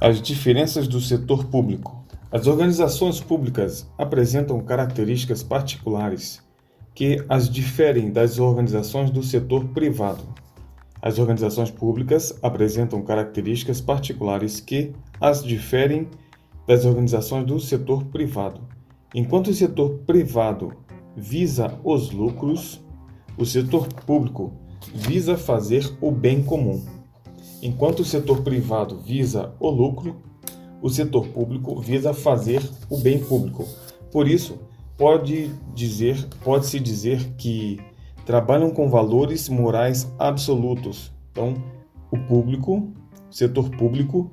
As diferenças do setor público. As organizações públicas apresentam características particulares que as diferem das organizações do setor privado. As organizações públicas apresentam características particulares que as diferem das organizações do setor privado. Enquanto o setor privado visa os lucros, o setor público visa fazer o bem comum. Enquanto o setor privado visa o lucro, o setor público visa fazer o bem público. Por isso, pode dizer, pode-se dizer que trabalham com valores morais absolutos. Então, o público, setor público,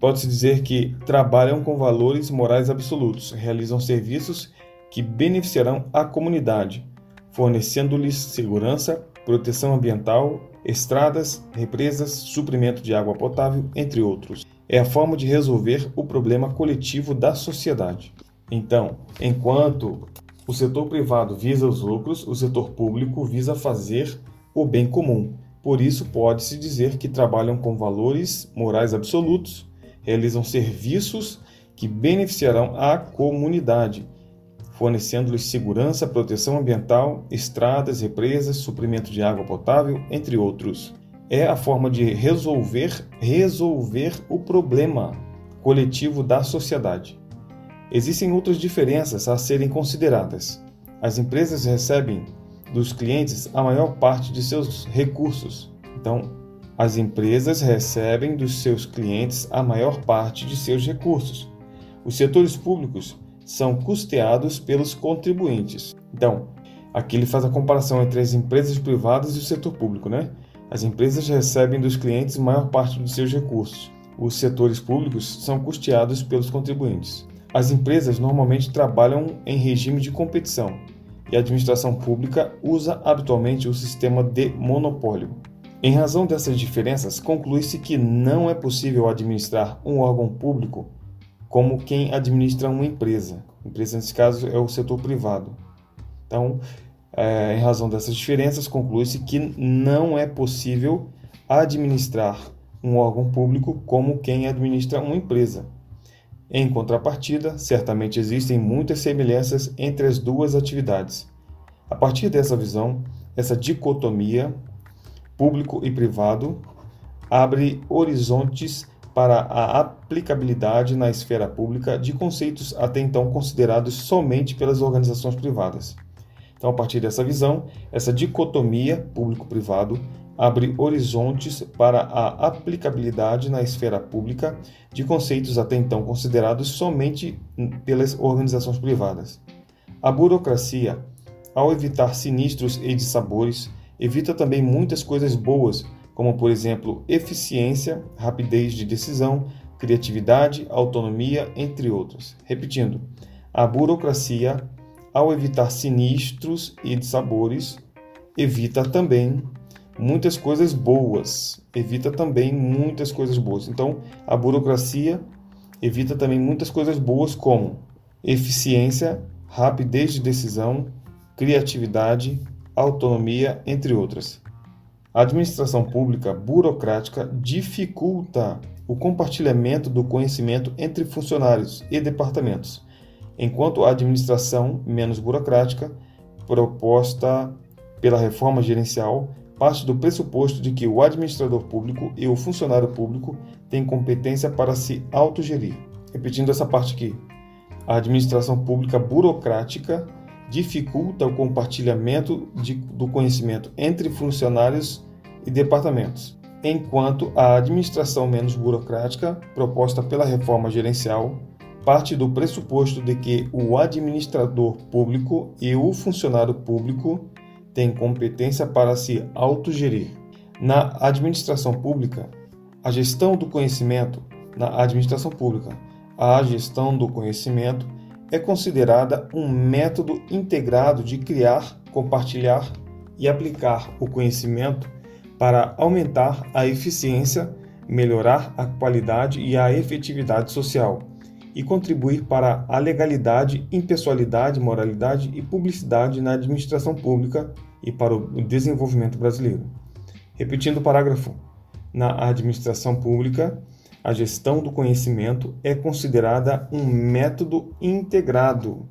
pode-se dizer que trabalham com valores morais absolutos, realizam serviços que beneficiarão a comunidade, fornecendo-lhes segurança, proteção ambiental, estradas, represas, suprimento de água potável, entre outros. É a forma de resolver o problema coletivo da sociedade. Então, enquanto o setor privado visa os lucros, o setor público visa fazer o bem comum. Por isso, pode-se dizer que trabalham com valores morais absolutos, realizam serviços que beneficiarão a comunidade, fornecendo-lhes segurança, proteção ambiental, estradas, represas, suprimento de água potável, entre outros. É a forma de resolver resolver o problema coletivo da sociedade. Existem outras diferenças a serem consideradas. As empresas recebem dos clientes a maior parte de seus recursos. Então, as empresas recebem dos seus clientes a maior parte de seus recursos. Os setores públicos são custeados pelos contribuintes. Então, aqui ele faz a comparação entre as empresas privadas e o setor público, né? As empresas recebem dos clientes maior parte dos seus recursos. Os setores públicos são custeados pelos contribuintes. As empresas normalmente trabalham em regime de competição e a administração pública usa habitualmente o sistema de monopólio. Em razão dessas diferenças, conclui-se que não é possível administrar um órgão público como quem administra uma empresa. Empresa, nesse caso, é o setor privado. Então, é, em razão dessas diferenças, conclui-se que não é possível administrar um órgão público como quem administra uma empresa. Em contrapartida, certamente existem muitas semelhanças entre as duas atividades. A partir dessa visão, essa dicotomia público e privado abre horizontes para a aplicabilidade na esfera pública de conceitos até então considerados somente pelas organizações privadas. Então, a partir dessa visão, essa dicotomia público-privado abre horizontes para a aplicabilidade na esfera pública de conceitos até então considerados somente pelas organizações privadas. A burocracia, ao evitar sinistros e dissabores, evita também muitas coisas boas como por exemplo eficiência, rapidez de decisão, criatividade, autonomia, entre outros. Repetindo, a burocracia, ao evitar sinistros e dissabores, evita também muitas coisas boas. Evita também muitas coisas boas. Então, a burocracia evita também muitas coisas boas, como eficiência, rapidez de decisão, criatividade, autonomia, entre outras. A administração pública burocrática dificulta o compartilhamento do conhecimento entre funcionários e departamentos, enquanto a administração menos burocrática, proposta pela reforma gerencial, parte do pressuposto de que o administrador público e o funcionário público têm competência para se autogerir. Repetindo essa parte aqui. A administração pública burocrática dificulta o compartilhamento de, do conhecimento entre funcionários e departamentos, enquanto a administração menos burocrática, proposta pela reforma gerencial, parte do pressuposto de que o administrador público e o funcionário público têm competência para se autogerir. Na administração pública, a gestão do conhecimento, na administração pública, a gestão do conhecimento é considerada um método integrado de criar, compartilhar e aplicar o conhecimento para aumentar a eficiência, melhorar a qualidade e a efetividade social e contribuir para a legalidade, impessoalidade, moralidade e publicidade na administração pública e para o desenvolvimento brasileiro. Repetindo o parágrafo, na administração pública, A gestão do conhecimento é considerada um método integrado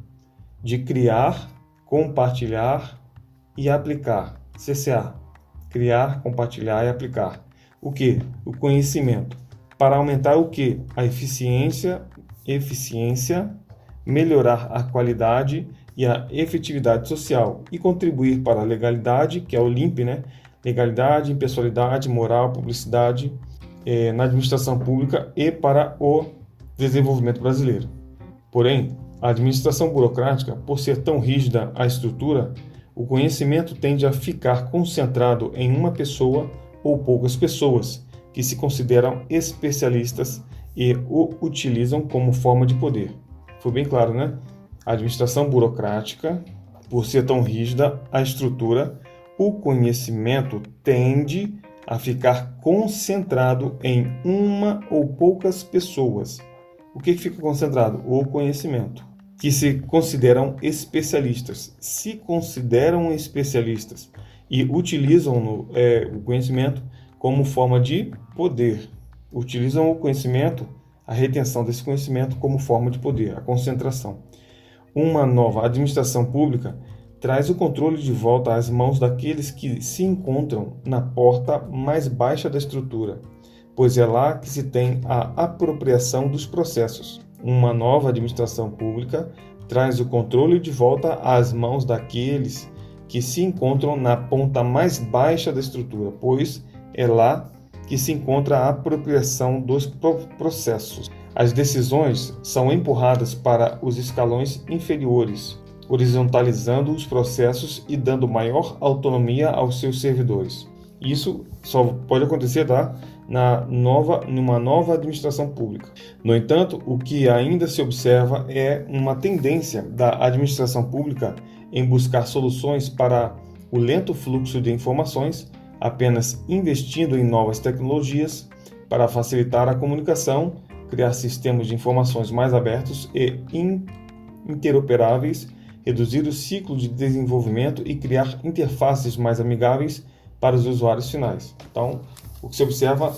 de criar, compartilhar e aplicar. CCA. Criar, compartilhar e aplicar. O que? O conhecimento. Para aumentar o que? A eficiência, eficiência, melhorar a qualidade e a efetividade social e contribuir para a legalidade, que é o LIMP, né? Legalidade, impessoalidade, moral, publicidade eh, na administração pública e para o desenvolvimento brasileiro. Porém, a administração burocrática, por ser tão rígida a estrutura, o conhecimento tende a ficar concentrado em uma pessoa ou poucas pessoas que se consideram especialistas e o utilizam como forma de poder. Foi bem claro, né? A administração burocrática, por ser tão rígida a estrutura, o conhecimento tende a ficar concentrado em uma ou poucas pessoas. O que fica concentrado? O conhecimento. Que se consideram especialistas. Se consideram especialistas e utilizam é, o conhecimento como forma de poder. Utilizam o conhecimento, a retenção desse conhecimento como forma de poder, a concentração. Uma nova administração pública traz o controle de volta às mãos daqueles que se encontram na porta mais baixa da estrutura, pois é lá que se tem a apropriação dos processos. Uma nova administração pública traz o controle de volta às mãos daqueles que se encontram na ponta mais baixa da estrutura, pois é lá que se encontra a apropriação dos processos. As decisões são empurradas para os escalões inferiores, horizontalizando os processos e dando maior autonomia aos seus servidores. Isso só pode acontecer tá? na nova, numa nova administração pública. No entanto, o que ainda se observa é uma tendência da administração pública em buscar soluções para o lento fluxo de informações, apenas investindo em novas tecnologias para facilitar a comunicação, criar sistemas de informações mais abertos e interoperáveis reduzir o ciclo de desenvolvimento e criar interfaces mais amigáveis para os usuários finais. Então, o que se observa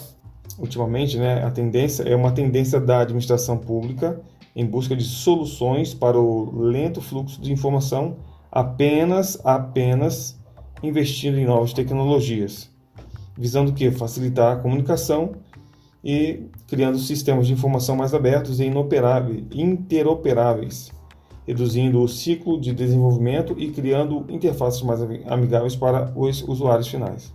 ultimamente, né, a tendência é uma tendência da administração pública em busca de soluções para o lento fluxo de informação, apenas apenas investindo em novas tecnologias, visando que facilitar a comunicação e criando sistemas de informação mais abertos e interoperáveis reduzindo o ciclo de desenvolvimento e criando interfaces mais amigáveis para os usuários finais.